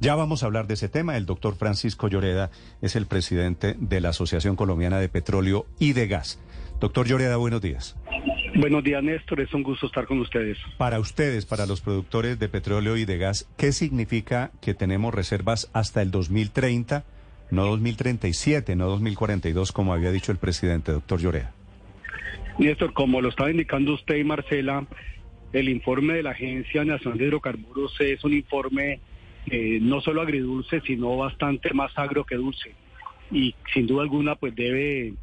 Ya vamos a hablar de ese tema. El doctor Francisco Lloreda es el presidente de la Asociación Colombiana de Petróleo y de Gas. Doctor Lloreda, buenos días. Buenos días, Néstor. Es un gusto estar con ustedes. Para ustedes, para los productores de petróleo y de gas, ¿qué significa que tenemos reservas hasta el 2030, no 2037, no 2042, como había dicho el presidente, doctor Lloreda? Néstor, como lo estaba indicando usted y Marcela, el informe de la Agencia Nacional de Hidrocarburos es un informe eh, no solo agridulce, sino bastante más agro que dulce. Y sin duda alguna, pues debe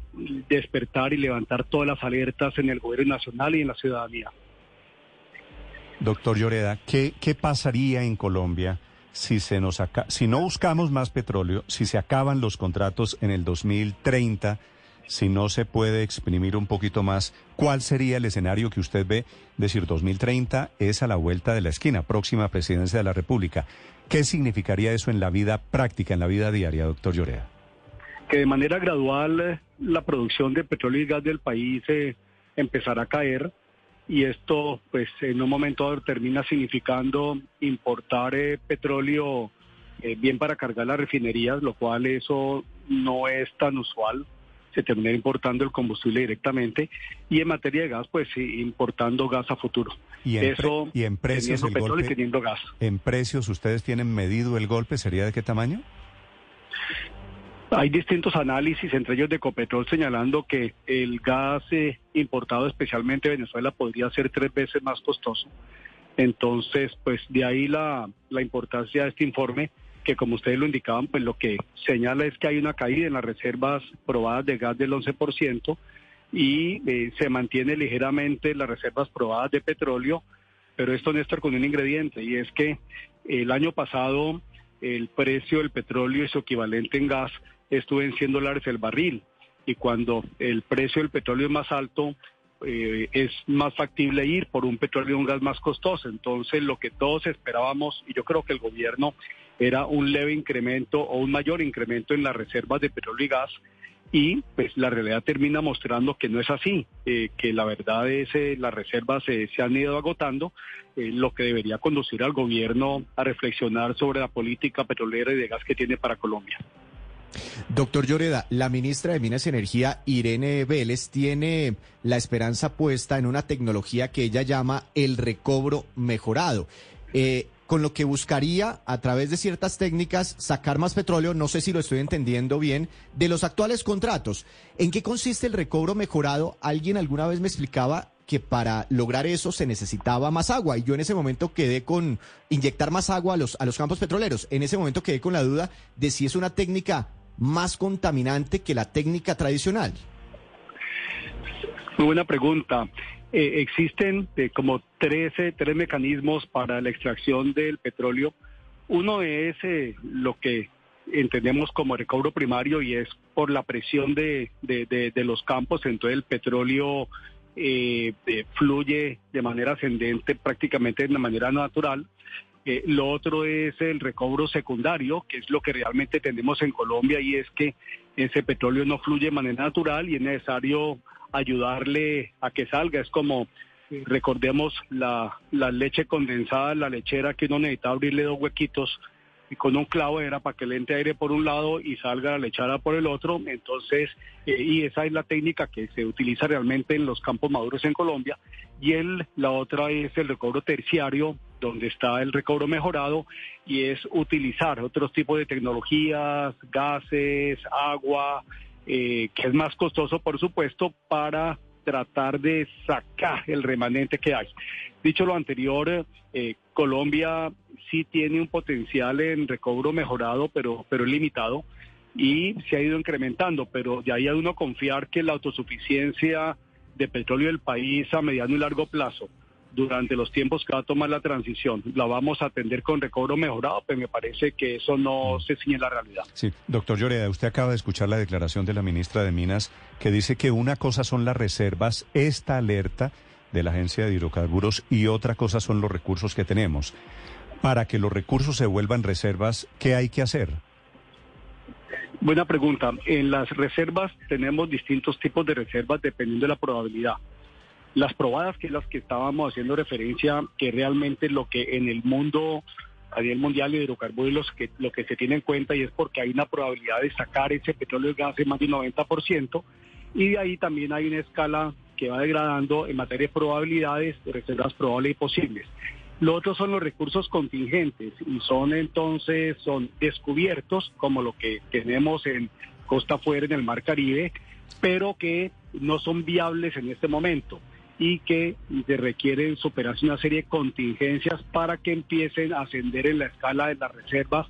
despertar y levantar todas las alertas en el gobierno nacional y en la ciudadanía. Doctor Lloreda, ¿qué, pasaría en Colombia si, se nos si no buscamos más petróleo, si se acaban los contratos en el 2030? si no se puede exprimir un poquito más, ¿cuál sería el escenario que usted ve? Decir, 2030 es a la vuelta de la esquina, próxima presidencia de la República. ¿Qué significaría eso en la vida práctica, en la vida diaria, doctor Llorea? Que de manera gradual eh, la producción de petróleo y gas del país eh, empezará a caer y esto pues en un momento termina significando importar eh, petróleo bien para cargar las refinerías, lo cual eso no es tan usual se termina importando el combustible directamente y en materia de gas, pues importando gas a futuro. Y en, Eso, y en precios petróleo y teniendo gas. ¿En precios ustedes tienen medido el golpe? ¿Sería de qué tamaño? Hay distintos análisis, entre ellos de Ecopetrol, señalando que el gas eh, importado especialmente de Venezuela podría ser tres veces más costoso. Entonces, pues de ahí la, la importancia de este informe que como ustedes lo indicaban, pues lo que señala es que hay una caída en las reservas probadas de gas del 11% y eh, se mantiene ligeramente las reservas probadas de petróleo, pero esto, Néstor, con un ingrediente, y es que el año pasado el precio del petróleo y su equivalente en gas estuvo en 100 dólares el barril, y cuando el precio del petróleo es más alto, eh, es más factible ir por un petróleo y un gas más costoso. Entonces, lo que todos esperábamos, y yo creo que el gobierno era un leve incremento o un mayor incremento en las reservas de petróleo y gas y pues la realidad termina mostrando que no es así, eh, que la verdad es que eh, las reservas se han ido agotando, eh, lo que debería conducir al gobierno a reflexionar sobre la política petrolera y de gas que tiene para Colombia. Doctor Lloreda, la ministra de Minas y Energía, Irene Vélez, tiene la esperanza puesta en una tecnología que ella llama el recobro mejorado. Eh, con lo que buscaría a través de ciertas técnicas sacar más petróleo, no sé si lo estoy entendiendo bien, de los actuales contratos. ¿En qué consiste el recobro mejorado? Alguien alguna vez me explicaba que para lograr eso se necesitaba más agua y yo en ese momento quedé con inyectar más agua a los, a los campos petroleros. En ese momento quedé con la duda de si es una técnica más contaminante que la técnica tradicional. Muy buena pregunta. Eh, existen eh, como 13, tres mecanismos para la extracción del petróleo. Uno es eh, lo que entendemos como recobro primario y es por la presión de, de, los campos, entonces el petróleo fluye de manera ascendente prácticamente de manera natural. Lo otro es el recobro secundario, que es lo que realmente tenemos en Colombia y es que ese petróleo no fluye de manera natural y es necesario ayudarle a que salga. Es como, recordemos, la, la leche condensada, la lechera que uno necesita abrirle dos huequitos y con un clavo era para que le entre aire por un lado y salga la lechera por el otro. Entonces, eh, y esa es la técnica que se utiliza realmente en los campos maduros en Colombia. Y el, la otra es el recobro terciario, donde está el recobro mejorado, y es utilizar otros tipos de tecnologías, gases, agua, eh, que es más costoso, por supuesto, para tratar de sacar el remanente que hay. Dicho lo anterior, eh, Colombia sí tiene un potencial en recobro mejorado, pero, pero limitado, y se ha ido incrementando, pero de ahí a uno confiar que la autosuficiencia de petróleo del país a mediano y largo plazo durante los tiempos que va a tomar la transición. La vamos a atender con recobro mejorado, pero me parece que eso no mm. se ciñe la realidad. Sí, doctor Lloreda, usted acaba de escuchar la declaración de la ministra de Minas que dice que una cosa son las reservas, esta alerta de la Agencia de Hidrocarburos y otra cosa son los recursos que tenemos. Para que los recursos se vuelvan reservas, ¿qué hay que hacer? Buena pregunta. En las reservas tenemos distintos tipos de reservas dependiendo de la probabilidad. Las probadas, que es las que estábamos haciendo referencia, que realmente lo que en el mundo a nivel mundial de hidrocarburos que, lo que se tiene en cuenta y es porque hay una probabilidad de sacar ese petróleo y gas de más de un 90% y de ahí también hay una escala que va degradando en materia de probabilidades, de reservas probables y posibles. Lo otro son los recursos contingentes y son entonces son descubiertos como lo que tenemos en costa afuera en el Mar Caribe, pero que no son viables en este momento y que se requieren superarse una serie de contingencias para que empiecen a ascender en la escala de las reservas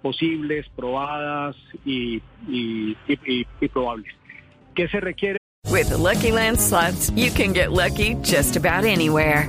posibles, probadas y, probables. ¿Qué se requiere? With Lucky Land slots, you can get lucky just about anywhere.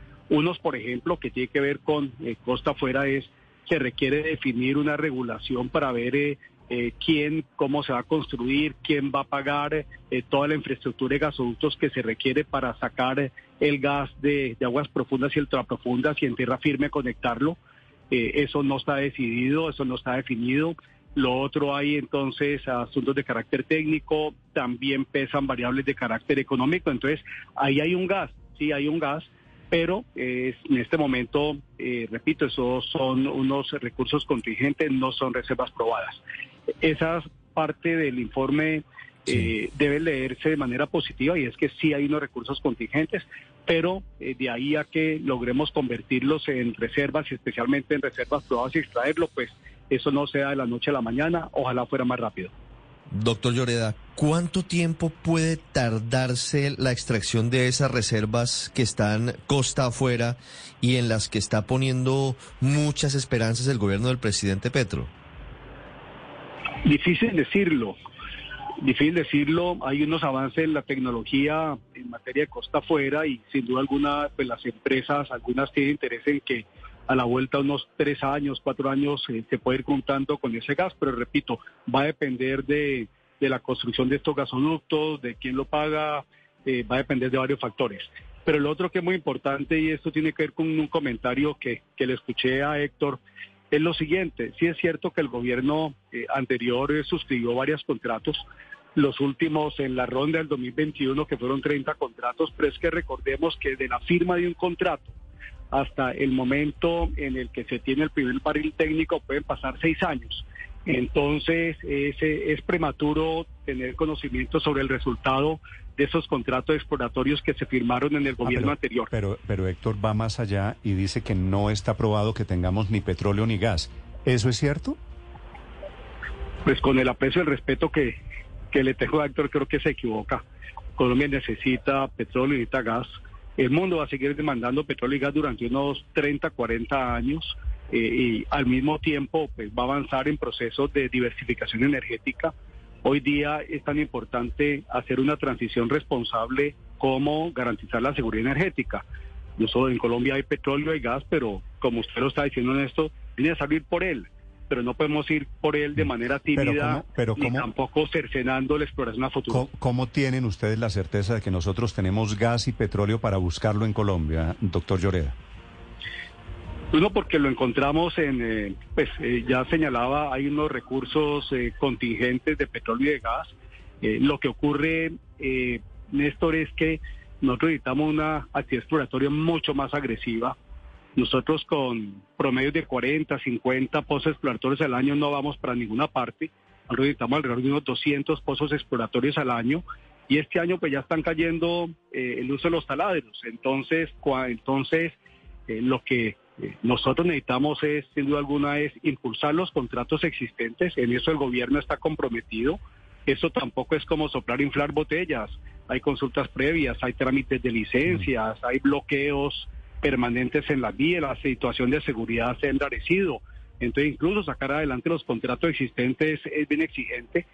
Unos, por ejemplo, que tiene que ver con eh, costa afuera es se requiere definir una regulación para ver eh, eh, quién, cómo se va a construir, quién va a pagar eh, toda la infraestructura de gasoductos que se requiere para sacar eh, el gas de, de aguas profundas y ultraprofundas y en tierra firme conectarlo. Eh, eso no está decidido, eso no está definido. Lo otro hay entonces asuntos de carácter técnico, también pesan variables de carácter económico. Entonces, ahí hay un gas, sí hay un gas, pero eh, en este momento, eh, repito, esos son unos recursos contingentes, no son reservas probadas. Esa parte del informe eh, debe leerse de manera positiva y es que sí hay unos recursos contingentes, pero eh, de ahí a que logremos convertirlos en reservas y especialmente en reservas probadas y extraerlo, pues eso no sea de la noche a la mañana, ojalá fuera más rápido. Doctor Lloreda, ¿cuánto tiempo puede tardarse la extracción de esas reservas que están costa afuera y en las que está poniendo muchas esperanzas el gobierno del presidente Petro? Difícil decirlo, difícil decirlo. Hay unos avances en la tecnología en materia de costa afuera y sin duda alguna, pues las empresas, algunas tienen interés en que a la vuelta unos tres años, cuatro años eh, se puede ir contando con ese gas, pero repito, va a depender de, de la construcción de estos gasoductos, de quién lo paga, eh, va a depender de varios factores. Pero lo otro que es muy importante, y esto tiene que ver con un comentario que, que le escuché a Héctor, es lo siguiente, sí es cierto que el gobierno eh, anterior suscribió varios contratos, los últimos en la ronda del 2021 que fueron 30 contratos, pero es que recordemos que de la firma de un contrato hasta el momento en el que se tiene el primer barril técnico pueden pasar seis años. Entonces es, es prematuro tener conocimiento sobre el resultado de esos contratos exploratorios que se firmaron en el gobierno pero, anterior. Pero, pero Héctor va más allá y dice que no está probado que tengamos ni petróleo ni gas. ¿Eso es cierto? Pues con el aprecio y el respeto que, que le tengo a Héctor, creo que se equivoca. Colombia necesita petróleo, necesita gas. El mundo va a seguir demandando petróleo y gas durante unos 30, 40 años eh, y al mismo tiempo pues, va a avanzar en procesos de diversificación energética. Hoy día es tan importante hacer una transición responsable como garantizar la seguridad energética. Nosotros en Colombia hay petróleo y gas, pero como usted lo está diciendo en esto, tiene que salir por él pero no podemos ir por él de manera tímida pero cómo, pero ni tampoco cercenando la exploración a futuro. ¿cómo, ¿Cómo tienen ustedes la certeza de que nosotros tenemos gas y petróleo para buscarlo en Colombia, doctor Lloreda? Uno, porque lo encontramos en, eh, pues eh, ya señalaba, hay unos recursos eh, contingentes de petróleo y de gas. Eh, lo que ocurre, eh, Néstor, es que nosotros necesitamos una actividad exploratoria mucho más agresiva. Nosotros con promedios de 40, 50 pozos exploratorios al año no vamos para ninguna parte. Nosotros necesitamos alrededor de unos 200 pozos exploratorios al año. Y este año pues ya están cayendo eh, el uso de los taladros. Entonces, entonces eh, lo que eh, nosotros necesitamos es, sin duda alguna, es impulsar los contratos existentes. En eso el gobierno está comprometido. Eso tampoco es como soplar, inflar botellas. Hay consultas previas, hay trámites de licencias, hay bloqueos permanentes en la vía, la situación de seguridad se ha endarecido. Entonces, incluso sacar adelante los contratos existentes es bien exigente.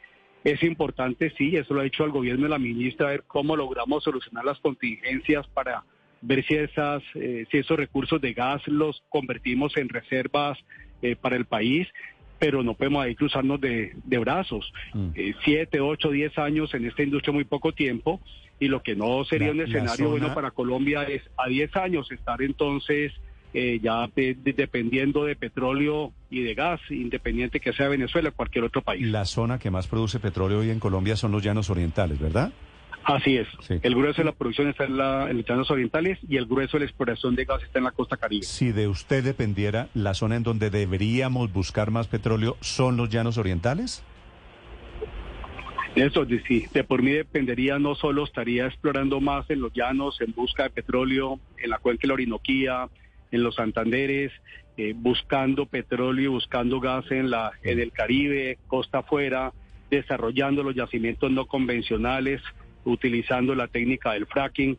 Es importante, sí, eso lo ha hecho el gobierno de la ministra, ver cómo logramos solucionar las contingencias para ver si, esas, eh, si esos recursos de gas los convertimos en reservas eh, para el país, pero no podemos ahí cruzarnos de, de brazos. Mm. Eh, siete, ocho, diez años en esta industria muy poco tiempo y lo que no sería La- un escenario bueno para Colombia es a 10 años estar entonces eh, ya de- de- dependiendo de petróleo y de gas, independiente que sea Venezuela o cualquier otro país. La zona que más produce petróleo hoy en Colombia son los llanos orientales, ¿verdad? Así es. Sí. El grueso de la producción está en, la, en los llanos orientales y el grueso de la exploración de gas está en la costa caribe. Si de usted dependiera, la zona en donde deberíamos buscar más petróleo son los llanos orientales. Eso, sí, de por mí dependería, no solo estaría explorando más en los llanos en busca de petróleo, en la cuenca de la Orinoquía, en los Santanderes, eh, buscando petróleo, buscando gas en, la, en el Caribe, costa afuera, desarrollando los yacimientos no convencionales, utilizando la técnica del fracking,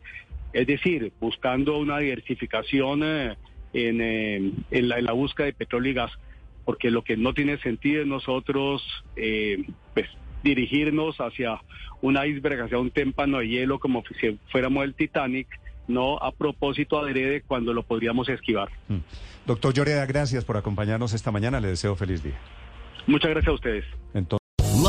es decir, buscando una diversificación eh, en, eh, en la, en la búsqueda de petróleo y gas porque lo que no tiene sentido es nosotros eh, pues, dirigirnos hacia un iceberg, hacia un témpano de hielo como si fuéramos el Titanic, no a propósito adrede cuando lo podríamos esquivar. Mm. Doctor Lloreda, gracias por acompañarnos esta mañana. Le deseo feliz día. Muchas gracias a ustedes. Entonces,